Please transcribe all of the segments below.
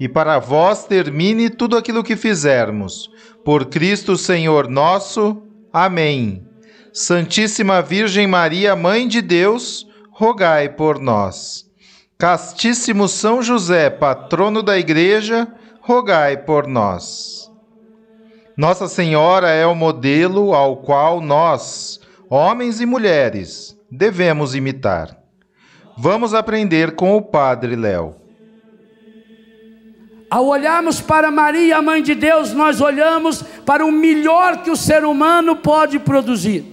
e para vós termine tudo aquilo que fizermos. Por Cristo Senhor nosso. Amém. Santíssima Virgem Maria, Mãe de Deus, rogai por nós. Castíssimo São José, patrono da Igreja, rogai por nós. Nossa Senhora é o modelo ao qual nós, homens e mulheres, devemos imitar. Vamos aprender com o Padre Léo. Ao olharmos para Maria, a mãe de Deus, nós olhamos para o melhor que o ser humano pode produzir.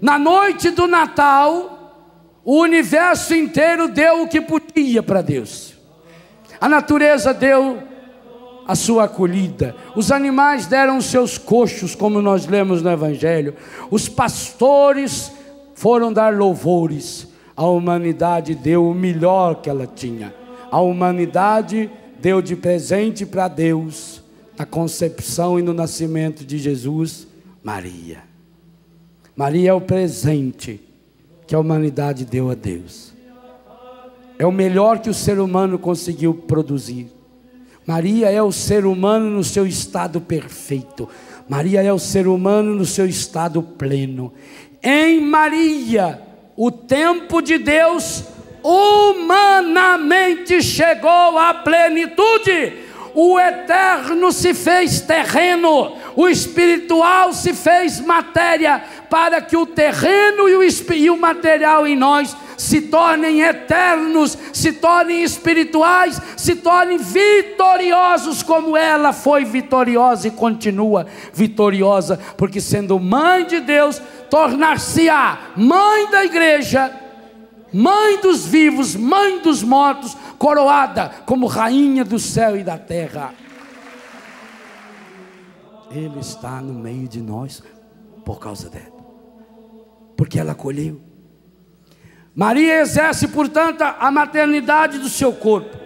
Na noite do Natal, o universo inteiro deu o que podia para Deus. A natureza deu a sua acolhida, os animais deram seus coxos, como nós lemos no Evangelho, os pastores foram dar louvores, a humanidade deu o melhor que ela tinha a humanidade deu de presente para Deus, na concepção e no nascimento de Jesus, Maria. Maria é o presente que a humanidade deu a Deus. É o melhor que o ser humano conseguiu produzir. Maria é o ser humano no seu estado perfeito. Maria é o ser humano no seu estado pleno. Em Maria, o tempo de Deus humanamente chegou à plenitude. O eterno se fez terreno, o espiritual se fez matéria, para que o terreno e o, e o material em nós se tornem eternos, se tornem espirituais, se tornem vitoriosos, como ela foi vitoriosa e continua vitoriosa, porque sendo mãe de Deus, tornar-se-á mãe da igreja mãe dos vivos, mãe dos mortos, coroada como rainha do céu e da terra. Ele está no meio de nós por causa dela, porque ela acolheu. Maria exerce, portanto, a maternidade do seu corpo.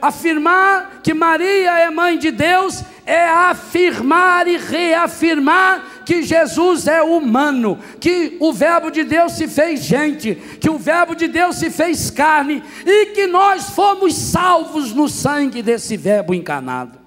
Afirmar que Maria é mãe de Deus é afirmar e reafirmar que Jesus é humano, que o Verbo de Deus se fez gente, que o Verbo de Deus se fez carne e que nós fomos salvos no sangue desse Verbo encarnado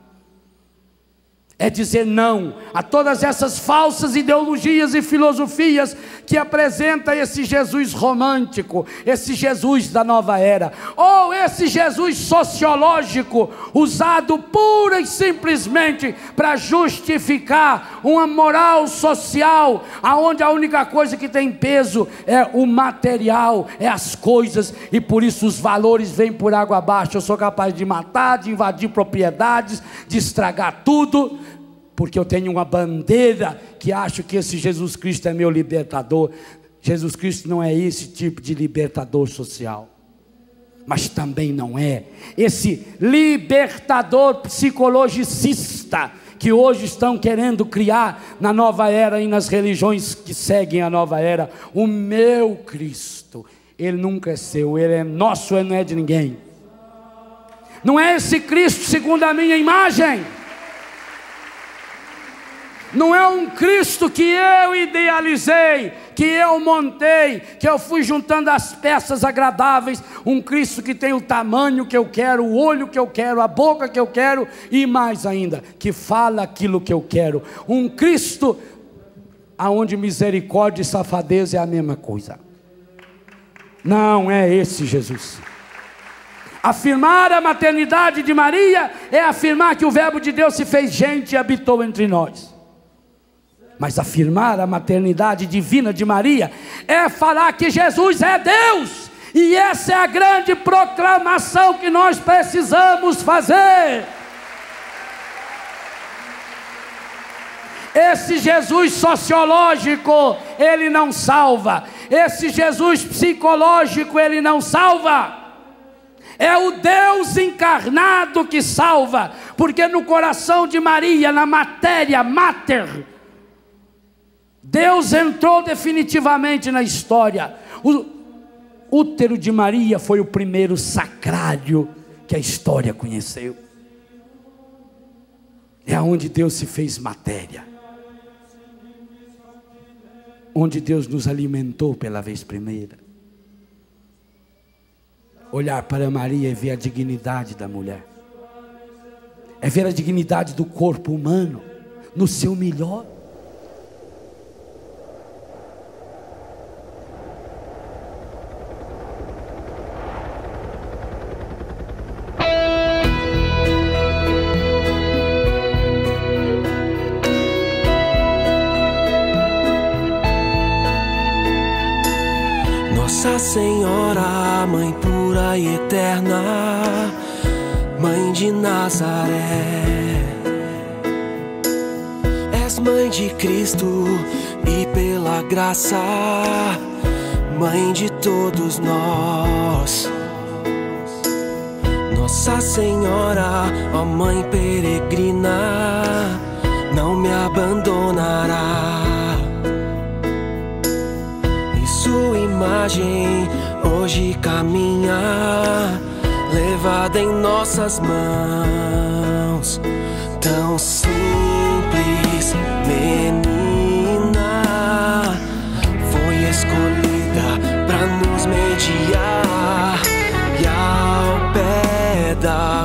é dizer não a todas essas falsas ideologias e filosofias que apresenta esse Jesus romântico, esse Jesus da nova era, ou esse Jesus sociológico, usado pura e simplesmente para justificar uma moral social, aonde a única coisa que tem peso é o material, é as coisas, e por isso os valores vêm por água abaixo. Eu sou capaz de matar, de invadir propriedades, de estragar tudo porque eu tenho uma bandeira que acho que esse Jesus Cristo é meu libertador. Jesus Cristo não é esse tipo de libertador social, mas também não é esse libertador psicologicista que hoje estão querendo criar na nova era e nas religiões que seguem a nova era. O meu Cristo, ele nunca é seu, ele é nosso, ele não é de ninguém. Não é esse Cristo segundo a minha imagem. Não é um Cristo que eu idealizei, que eu montei, que eu fui juntando as peças agradáveis. Um Cristo que tem o tamanho que eu quero, o olho que eu quero, a boca que eu quero e mais ainda, que fala aquilo que eu quero. Um Cristo aonde misericórdia e safadeza é a mesma coisa. Não é esse Jesus. Afirmar a maternidade de Maria é afirmar que o Verbo de Deus se fez gente e habitou entre nós. Mas afirmar a maternidade divina de Maria é falar que Jesus é Deus. E essa é a grande proclamação que nós precisamos fazer. Esse Jesus sociológico, ele não salva. Esse Jesus psicológico, ele não salva. É o Deus encarnado que salva, porque no coração de Maria, na matéria mater, Deus entrou definitivamente na história. O útero de Maria foi o primeiro sacrário que a história conheceu. É onde Deus se fez matéria. Onde Deus nos alimentou pela vez primeira. Olhar para Maria e ver a dignidade da mulher. É ver a dignidade do corpo humano no seu melhor. Mãe pura e eterna, Mãe de Nazaré. És Mãe de Cristo e pela graça, Mãe de todos nós. Nossa Senhora, ó Mãe peregrina, não me abandonará. E sua imagem hoje caminha, levada em nossas mãos, tão simples, menina, foi escolhida para nos mediar. E ao pé da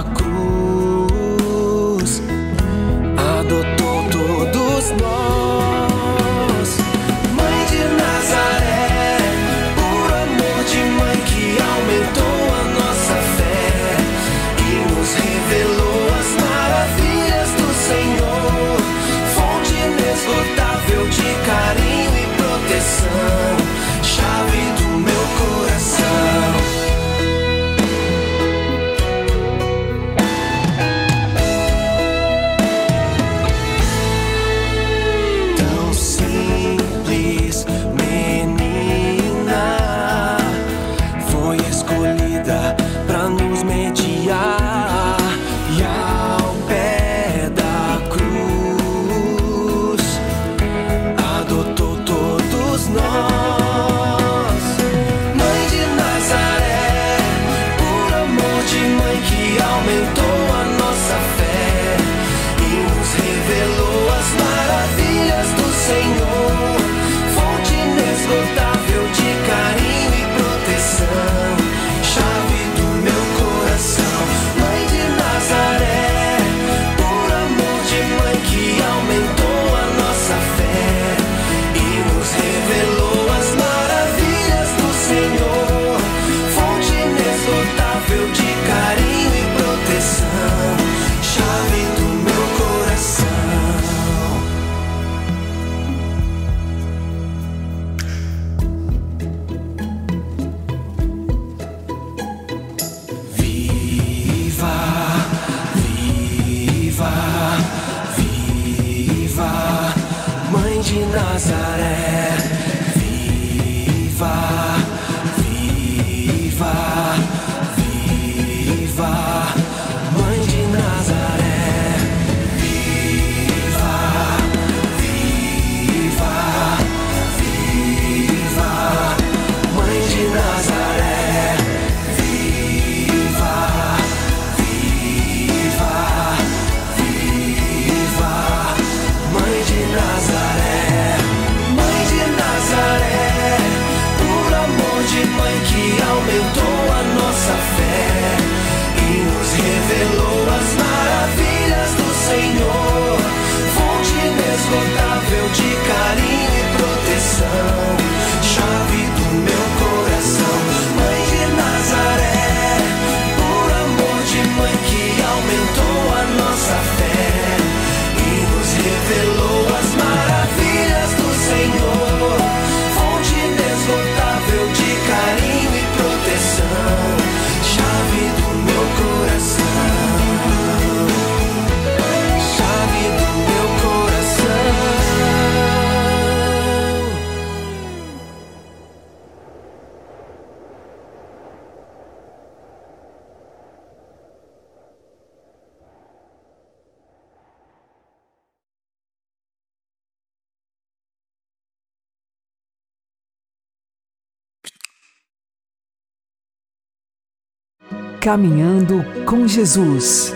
Caminhando com Jesus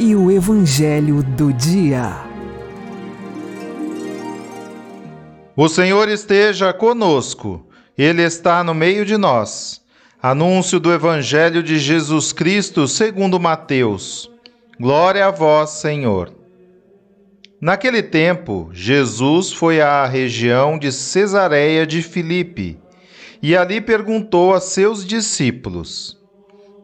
e o Evangelho do Dia. O Senhor esteja conosco, Ele está no meio de nós. Anúncio do Evangelho de Jesus Cristo segundo Mateus. Glória a vós, Senhor. Naquele tempo, Jesus foi à região de Cesareia de Filipe e ali perguntou a seus discípulos: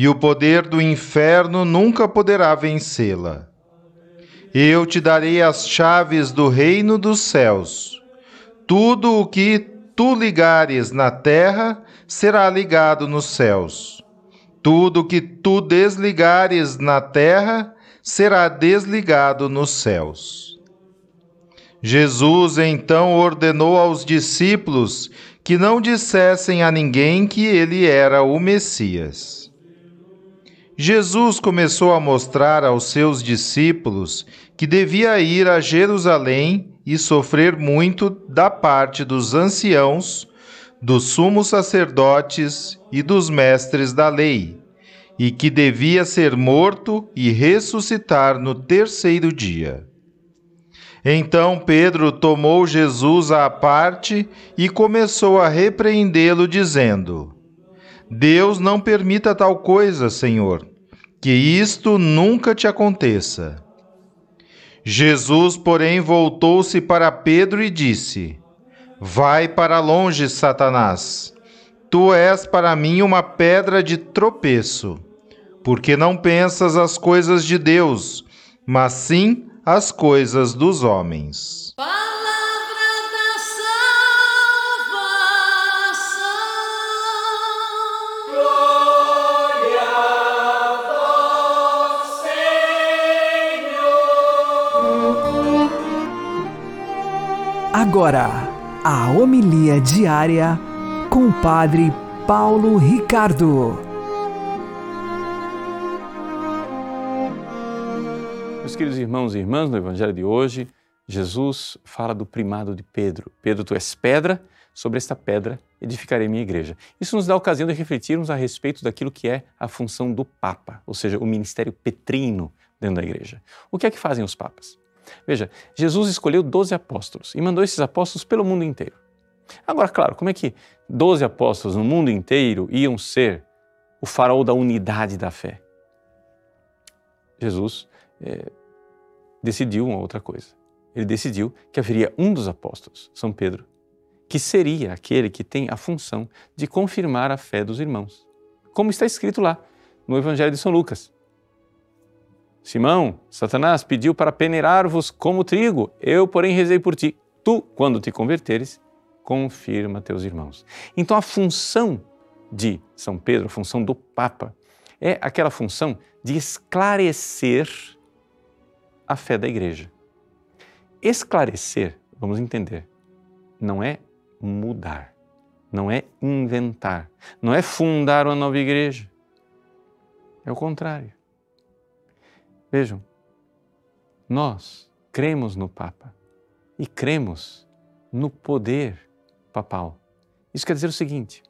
e o poder do inferno nunca poderá vencê-la. Eu te darei as chaves do reino dos céus. Tudo o que tu ligares na terra será ligado nos céus. Tudo o que tu desligares na terra será desligado nos céus. Jesus então ordenou aos discípulos que não dissessem a ninguém que ele era o Messias. Jesus começou a mostrar aos seus discípulos que devia ir a Jerusalém e sofrer muito da parte dos anciãos, dos sumos sacerdotes e dos mestres da lei, e que devia ser morto e ressuscitar no terceiro dia. Então Pedro tomou Jesus à parte e começou a repreendê-lo, dizendo: Deus não permita tal coisa, Senhor, que isto nunca te aconteça. Jesus, porém, voltou-se para Pedro e disse: Vai para longe, Satanás. Tu és para mim uma pedra de tropeço, porque não pensas as coisas de Deus, mas sim as coisas dos homens. Agora, a homilia diária com o Padre Paulo Ricardo. Meus queridos irmãos e irmãs, no Evangelho de hoje, Jesus fala do primado de Pedro. Pedro, tu és pedra, sobre esta pedra edificarei minha igreja. Isso nos dá a ocasião de refletirmos a respeito daquilo que é a função do Papa, ou seja, o ministério petrino dentro da igreja. O que é que fazem os papas? Veja, Jesus escolheu 12 apóstolos e mandou esses apóstolos pelo mundo inteiro. Agora, claro, como é que 12 apóstolos no mundo inteiro iam ser o farol da unidade da fé? Jesus é, decidiu uma outra coisa. Ele decidiu que haveria um dos apóstolos, São Pedro, que seria aquele que tem a função de confirmar a fé dos irmãos. Como está escrito lá no Evangelho de São Lucas. Simão, Satanás pediu para peneirar-vos como trigo, eu, porém, rezei por ti. Tu, quando te converteres, confirma teus irmãos. Então, a função de São Pedro, a função do Papa, é aquela função de esclarecer a fé da igreja. Esclarecer, vamos entender, não é mudar, não é inventar, não é fundar uma nova igreja. É o contrário. Vejam, nós cremos no Papa e cremos no poder papal. Isso quer dizer o seguinte: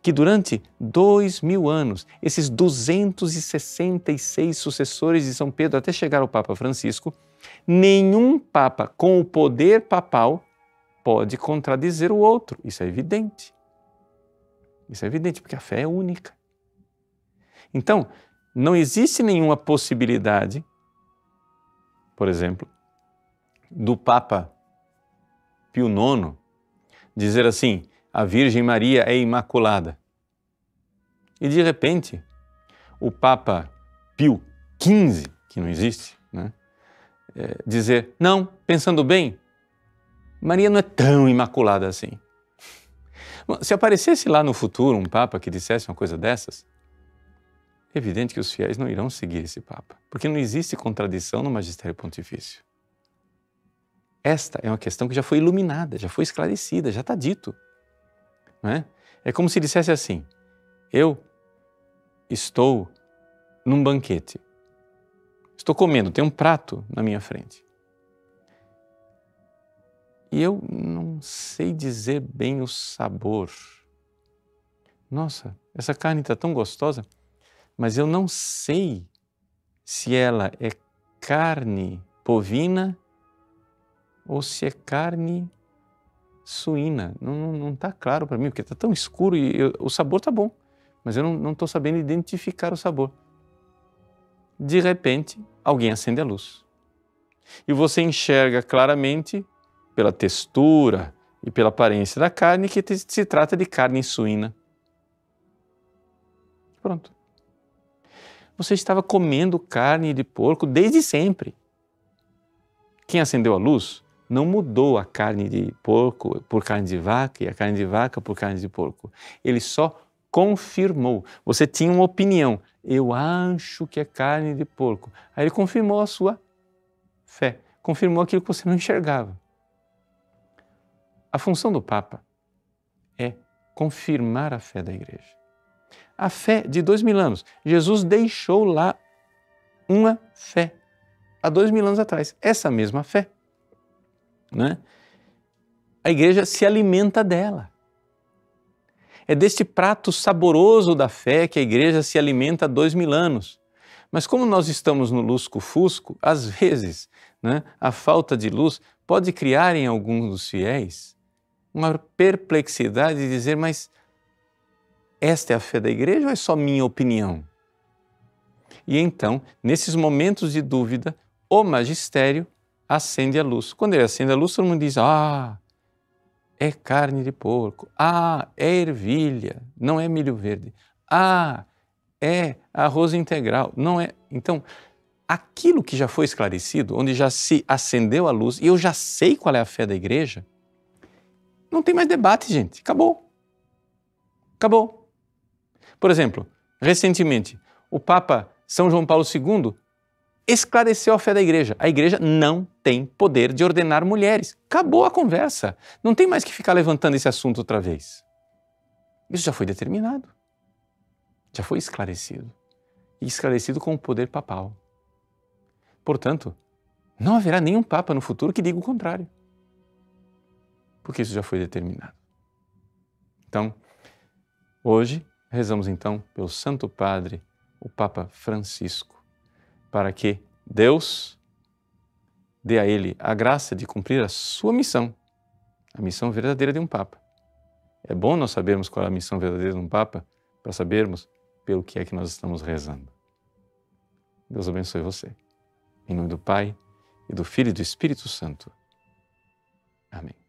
que durante dois mil anos, esses 266 sucessores de São Pedro, até chegar ao Papa Francisco, nenhum Papa com o poder papal pode contradizer o outro. Isso é evidente. Isso é evidente, porque a fé é única. Então, não existe nenhuma possibilidade, por exemplo, do Papa Pio IX dizer assim: a Virgem Maria é imaculada. E de repente, o Papa Pio XV, que não existe, né, é, dizer: não, pensando bem, Maria não é tão imaculada assim. Se aparecesse lá no futuro um Papa que dissesse uma coisa dessas, é evidente que os fiéis não irão seguir esse Papa, porque não existe contradição no magistério pontifício. Esta é uma questão que já foi iluminada, já foi esclarecida, já está dito. Não é? é como se dissesse assim: eu estou num banquete, estou comendo, tem um prato na minha frente. E eu não sei dizer bem o sabor. Nossa, essa carne está tão gostosa, mas eu não sei se ela é carne bovina ou se é carne suína. Não está claro para mim, porque está tão escuro e eu, o sabor está bom, mas eu não estou sabendo identificar o sabor. De repente, alguém acende a luz. E você enxerga claramente, pela textura e pela aparência da carne, que se trata de carne suína. Pronto. Você estava comendo carne de porco desde sempre. Quem acendeu a luz não mudou a carne de porco por carne de vaca e a carne de vaca por carne de porco. Ele só confirmou. Você tinha uma opinião. Eu acho que é carne de porco. Aí ele confirmou a sua fé. Confirmou aquilo que você não enxergava. A função do Papa é confirmar a fé da igreja. A fé de dois mil anos. Jesus deixou lá uma fé há dois mil anos atrás. Essa mesma fé né? a igreja se alimenta dela. É deste prato saboroso da fé que a igreja se alimenta há dois mil anos. Mas como nós estamos no lusco-fusco, às vezes né, a falta de luz pode criar em alguns dos fiéis uma perplexidade de dizer, mas esta é a fé da igreja ou é só minha opinião? E então, nesses momentos de dúvida, o magistério acende a luz. Quando ele acende a luz, todo mundo diz: Ah, é carne de porco. Ah, é ervilha, não é milho verde. Ah, é arroz integral, não é. Então, aquilo que já foi esclarecido, onde já se acendeu a luz, e eu já sei qual é a fé da igreja, não tem mais debate, gente. Acabou. Acabou. Por exemplo, recentemente, o Papa São João Paulo II esclareceu a fé da igreja. A igreja não tem poder de ordenar mulheres. Acabou a conversa. Não tem mais que ficar levantando esse assunto outra vez. Isso já foi determinado. Já foi esclarecido. E esclarecido com o poder papal. Portanto, não haverá nenhum papa no futuro que diga o contrário. Porque isso já foi determinado. Então, hoje rezamos então pelo Santo Padre, o Papa Francisco para que Deus dê a ele a graça de cumprir a sua missão, a missão verdadeira de um Papa. É bom nós sabermos qual é a missão verdadeira de um Papa para sabermos pelo que é que nós estamos rezando. Deus abençoe você. Em nome do Pai, e do Filho e do Espírito Santo. Amém.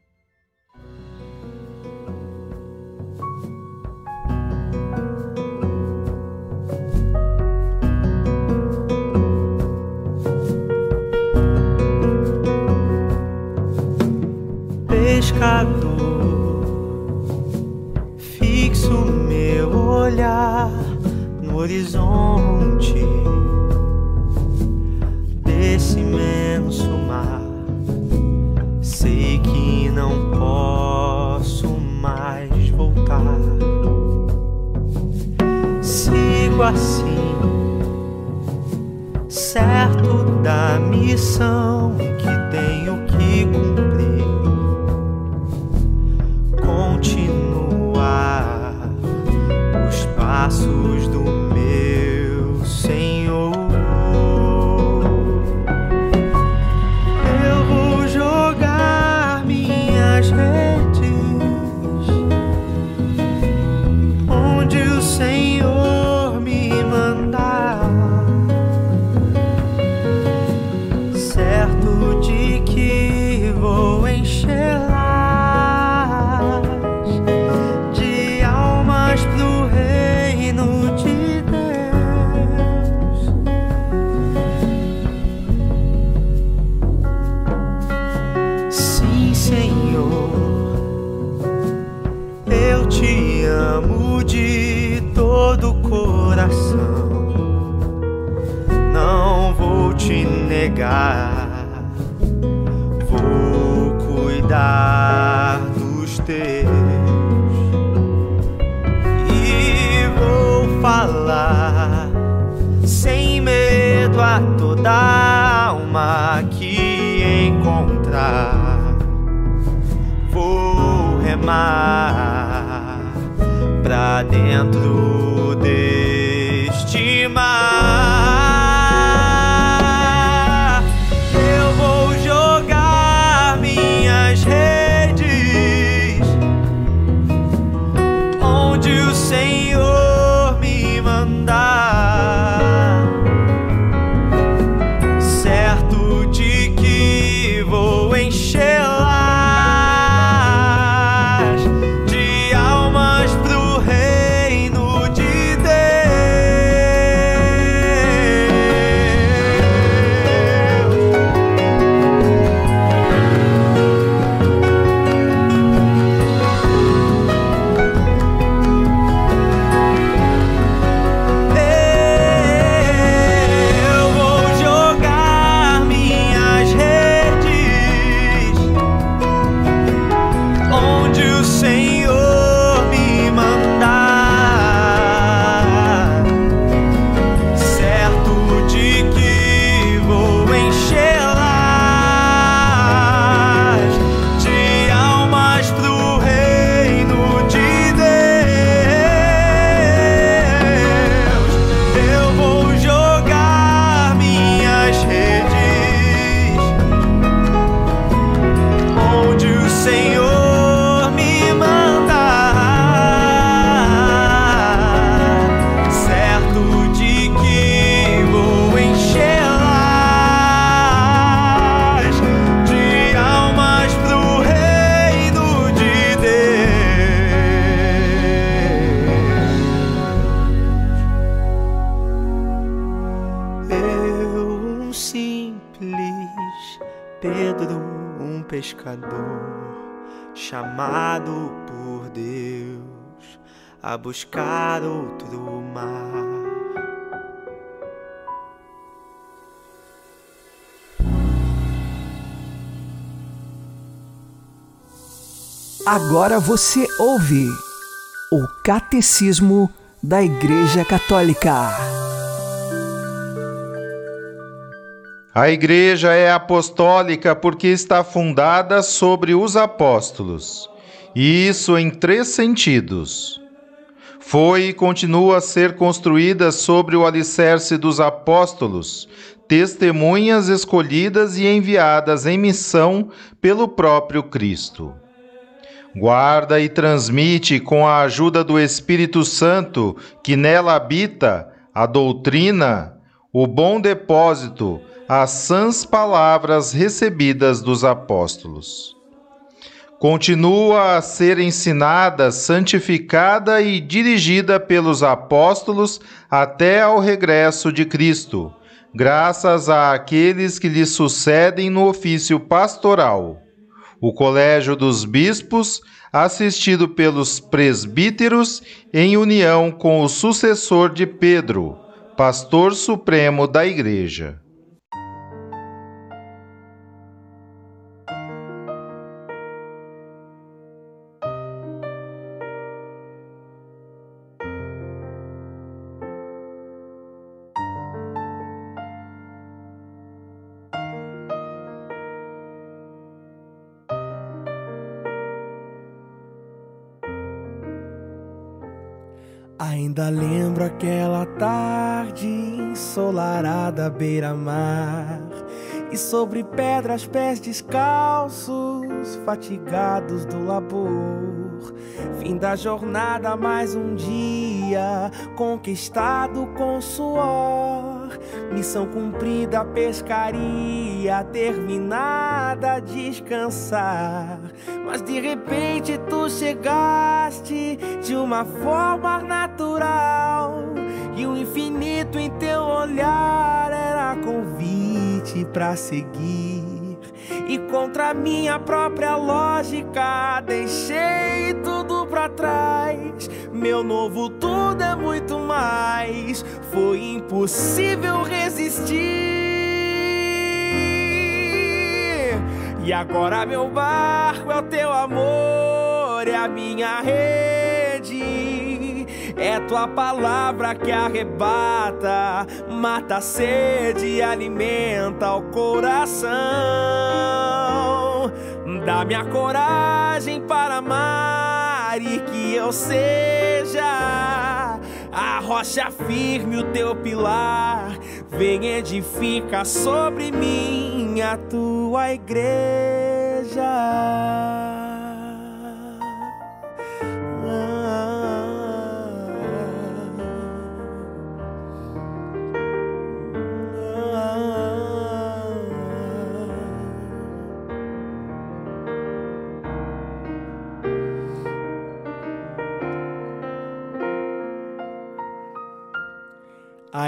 Pedro, um pescador, chamado por Deus a buscar outro mar. Agora você ouve o Catecismo da Igreja Católica. A igreja é apostólica porque está fundada sobre os apóstolos. E isso em três sentidos. Foi e continua a ser construída sobre o alicerce dos apóstolos, testemunhas escolhidas e enviadas em missão pelo próprio Cristo. Guarda e transmite com a ajuda do Espírito Santo que nela habita a doutrina, o bom depósito, as sãs palavras recebidas dos apóstolos. Continua a ser ensinada, santificada e dirigida pelos apóstolos até ao regresso de Cristo, graças àqueles que lhe sucedem no ofício pastoral. O Colégio dos Bispos, assistido pelos presbíteros, em união com o sucessor de Pedro, pastor supremo da Igreja. Ainda lembro aquela tarde ensolarada à beira-mar. E sobre pedras pés descalços, fatigados do labor. Fim da jornada, mais um dia conquistado com suor Missão cumprida, pescaria terminada, descansar Mas de repente tu chegaste de uma forma natural E o infinito em teu olhar era convite pra seguir e contra minha própria lógica deixei. Meu novo tudo é muito mais. Foi impossível resistir. E agora meu barco é o teu amor, é a minha rede. É tua palavra que arrebata, mata a sede e alimenta o coração. Dá-me a coragem para amar e que eu a rocha firme, o teu pilar. Vem edifica sobre mim a tua igreja.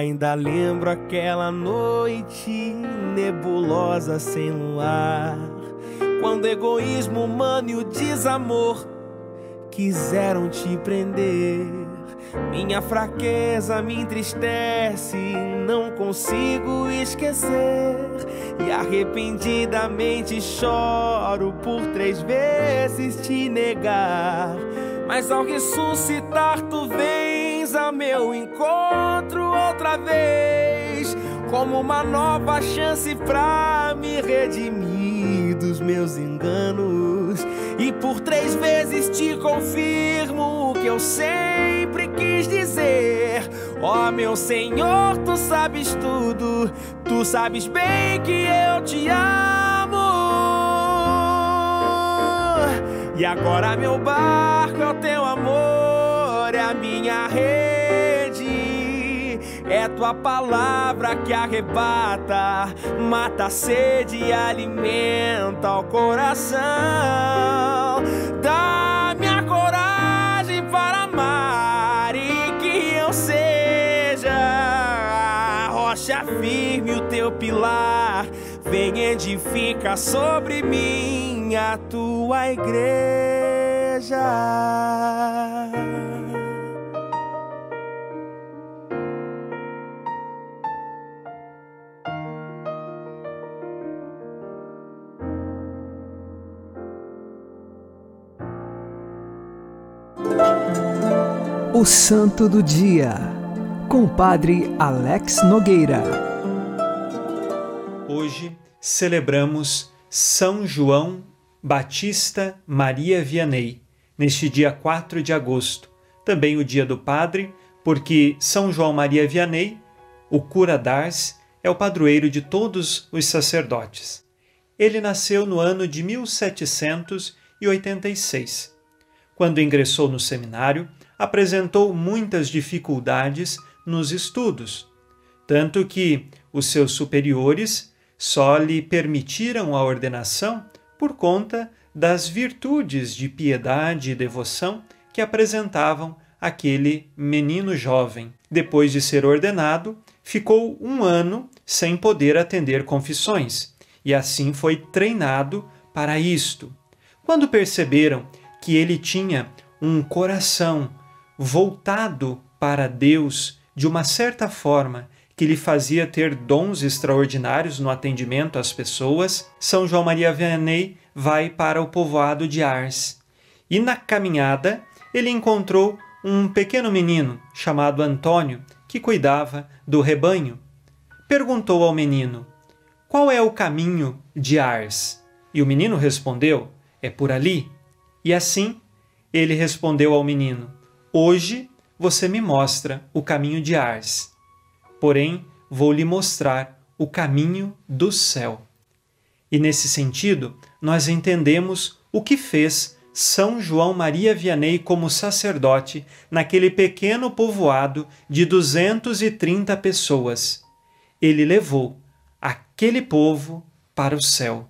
Ainda lembro aquela noite nebulosa sem luar, quando egoísmo humano e o desamor quiseram te prender. Minha fraqueza me entristece, não consigo esquecer. E arrependidamente choro por três vezes te negar. Mas ao ressuscitar, tu vens a meu encontro como uma nova chance pra me redimir dos meus enganos. E por três vezes te confirmo o que eu sempre quis dizer. Ó oh, meu Senhor, tu sabes tudo, tu sabes bem que eu te amo. E agora meu barco é o teu amor, é a minha rede. É tua palavra que arrebata, mata a sede e alimenta o coração. Dá-me a coragem para amar e que eu seja a rocha firme, o teu pilar. Vem edifica sobre mim a tua igreja. O Santo do Dia, com o Padre Alex Nogueira. Hoje celebramos São João Batista Maria Vianney, neste dia 4 de agosto, também o dia do Padre, porque São João Maria Vianney, o cura d'Ars, é o padroeiro de todos os sacerdotes. Ele nasceu no ano de 1786. Quando ingressou no seminário, apresentou muitas dificuldades nos estudos, tanto que os seus superiores só lhe permitiram a ordenação por conta das virtudes de piedade e devoção que apresentavam aquele menino jovem. Depois de ser ordenado, ficou um ano sem poder atender confissões e assim foi treinado para isto. Quando perceberam que ele tinha um coração voltado para Deus de uma certa forma que lhe fazia ter dons extraordinários no atendimento às pessoas, São João Maria Vianney vai para o povoado de Ars. E na caminhada ele encontrou um pequeno menino chamado Antônio que cuidava do rebanho. Perguntou ao menino: Qual é o caminho de Ars? E o menino respondeu: É por ali. E assim ele respondeu ao menino: Hoje você me mostra o caminho de Ars, porém vou lhe mostrar o caminho do céu. E nesse sentido, nós entendemos o que fez São João Maria Vianney como sacerdote naquele pequeno povoado de 230 pessoas. Ele levou aquele povo para o céu.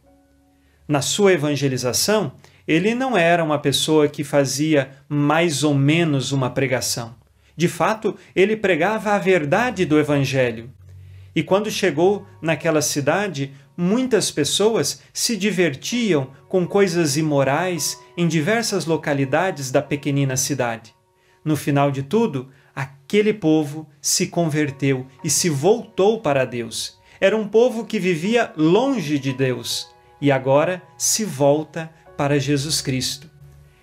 Na sua evangelização, ele não era uma pessoa que fazia mais ou menos uma pregação. De fato, ele pregava a verdade do Evangelho. E quando chegou naquela cidade, muitas pessoas se divertiam com coisas imorais em diversas localidades da pequenina cidade. No final de tudo, aquele povo se converteu e se voltou para Deus. Era um povo que vivia longe de Deus e agora se volta para Jesus Cristo.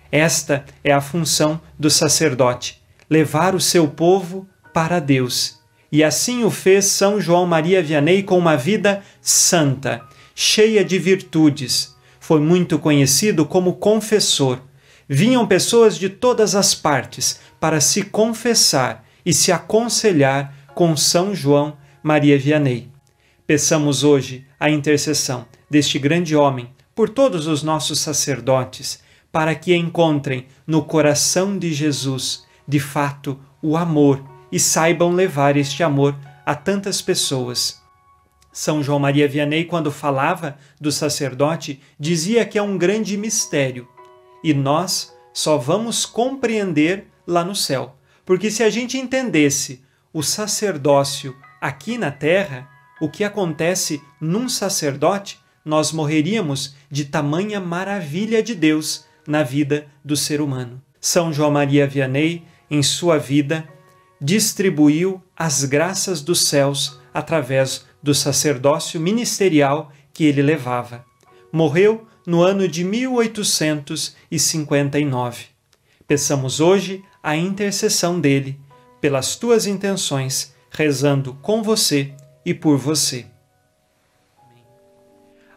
Esta é a função do sacerdote: levar o seu povo para Deus. E assim o fez São João Maria Vianney com uma vida santa, cheia de virtudes. Foi muito conhecido como confessor. Vinham pessoas de todas as partes para se confessar e se aconselhar com São João Maria Vianney. Peçamos hoje a intercessão deste grande homem por todos os nossos sacerdotes, para que encontrem no coração de Jesus, de fato, o amor e saibam levar este amor a tantas pessoas. São João Maria Vianney, quando falava do sacerdote, dizia que é um grande mistério e nós só vamos compreender lá no céu. Porque se a gente entendesse o sacerdócio aqui na terra, o que acontece num sacerdote, nós morreríamos de tamanha maravilha de Deus na vida do ser humano. São João Maria Vianney, em sua vida, distribuiu as graças dos céus através do sacerdócio ministerial que ele levava. Morreu no ano de 1859. Peçamos hoje a intercessão dele pelas tuas intenções, rezando com você e por você.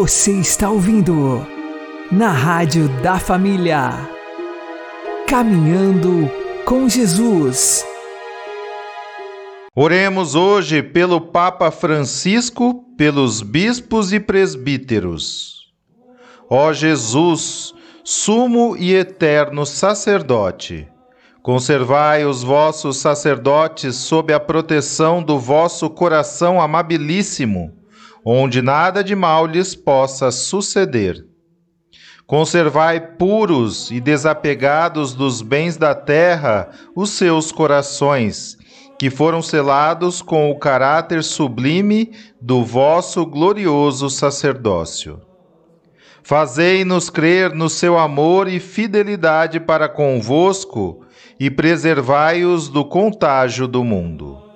Você está ouvindo na Rádio da Família. Caminhando com Jesus. Oremos hoje pelo Papa Francisco, pelos bispos e presbíteros. Ó Jesus, sumo e eterno sacerdote, conservai os vossos sacerdotes sob a proteção do vosso coração amabilíssimo, onde nada de mal lhes possa suceder. Conservai puros e desapegados dos bens da terra os seus corações, que foram selados com o caráter sublime do vosso glorioso sacerdócio. Fazei-nos crer no seu amor e fidelidade para convosco e preservai-os do contágio do mundo.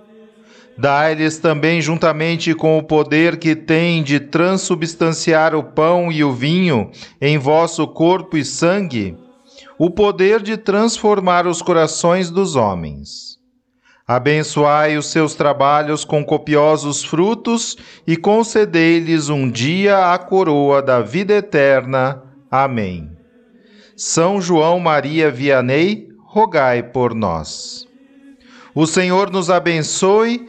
Dai-lhes também, juntamente com o poder que tem de transubstanciar o pão e o vinho em vosso corpo e sangue, o poder de transformar os corações dos homens. Abençoai os seus trabalhos com copiosos frutos e concedei-lhes um dia a coroa da vida eterna. Amém. São João Maria Vianney, rogai por nós. O Senhor nos abençoe,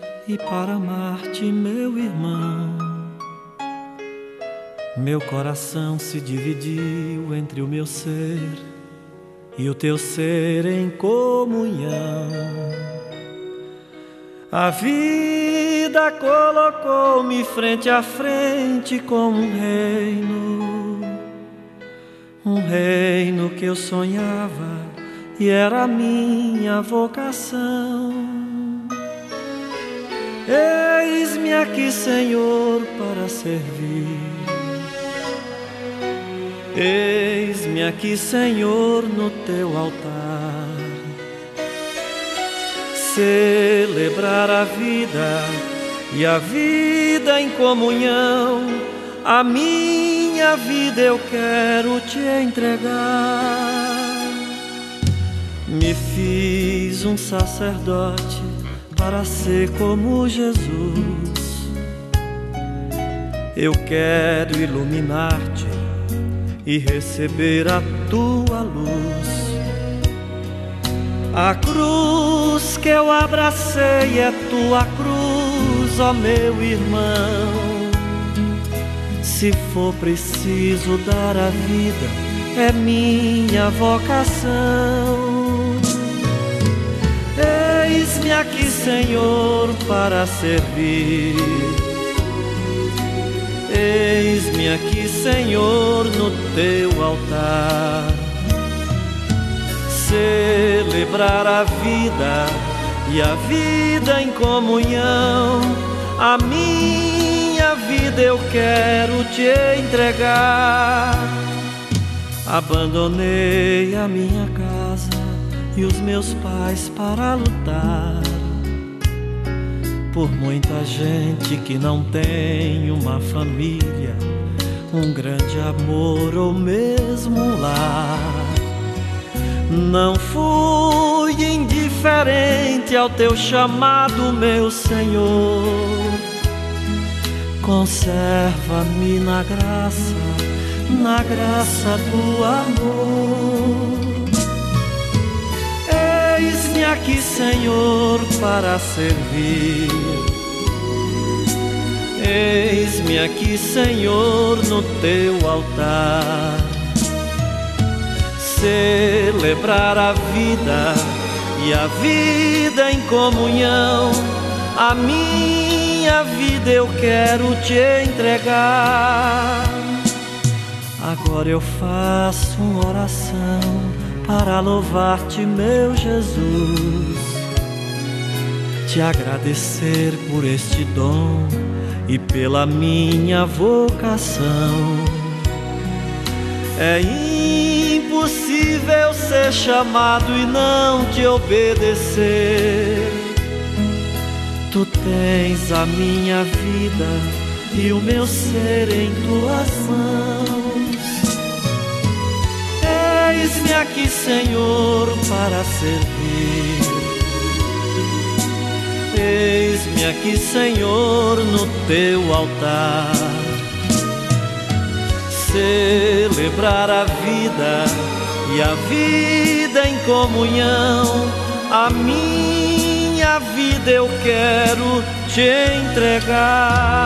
e para amar-te, meu irmão. Meu coração se dividiu entre o meu ser e o teu ser em comunhão. A vida colocou-me frente a frente com um reino, um reino que eu sonhava e era minha vocação. Eis-me aqui, Senhor, para servir. Eis-me aqui, Senhor, no teu altar. Celebrar a vida e a vida em comunhão. A minha vida eu quero te entregar. Me fiz um sacerdote para ser como Jesus. Eu quero iluminar-te e receber a tua luz. A cruz que eu abracei é tua cruz, ó meu irmão. Se for preciso dar a vida, é minha vocação. Eis-me aqui, Senhor, para servir. Eis-me aqui, Senhor, no teu altar. Celebrar a vida e a vida em comunhão. A minha vida eu quero te entregar. Abandonei a minha casa e os meus pais para lutar por muita gente que não tem uma família, um grande amor ou mesmo um lar. Não fui indiferente ao teu chamado, meu Senhor. Conserva-me na graça, na graça do amor. Eis-me aqui, Senhor, para servir. Eis-me aqui, Senhor, no teu altar. Celebrar a vida e a vida em comunhão. A minha vida eu quero te entregar. Agora eu faço uma oração para louvar-te, meu Jesus, te agradecer por este dom e pela minha vocação. É impossível ser chamado e não te obedecer. Tu tens a minha vida e o meu ser em tuas mãos. Senhor, para servir. Eis-me aqui, Senhor, no teu altar. Celebrar a vida e a vida em comunhão. A minha vida eu quero te entregar.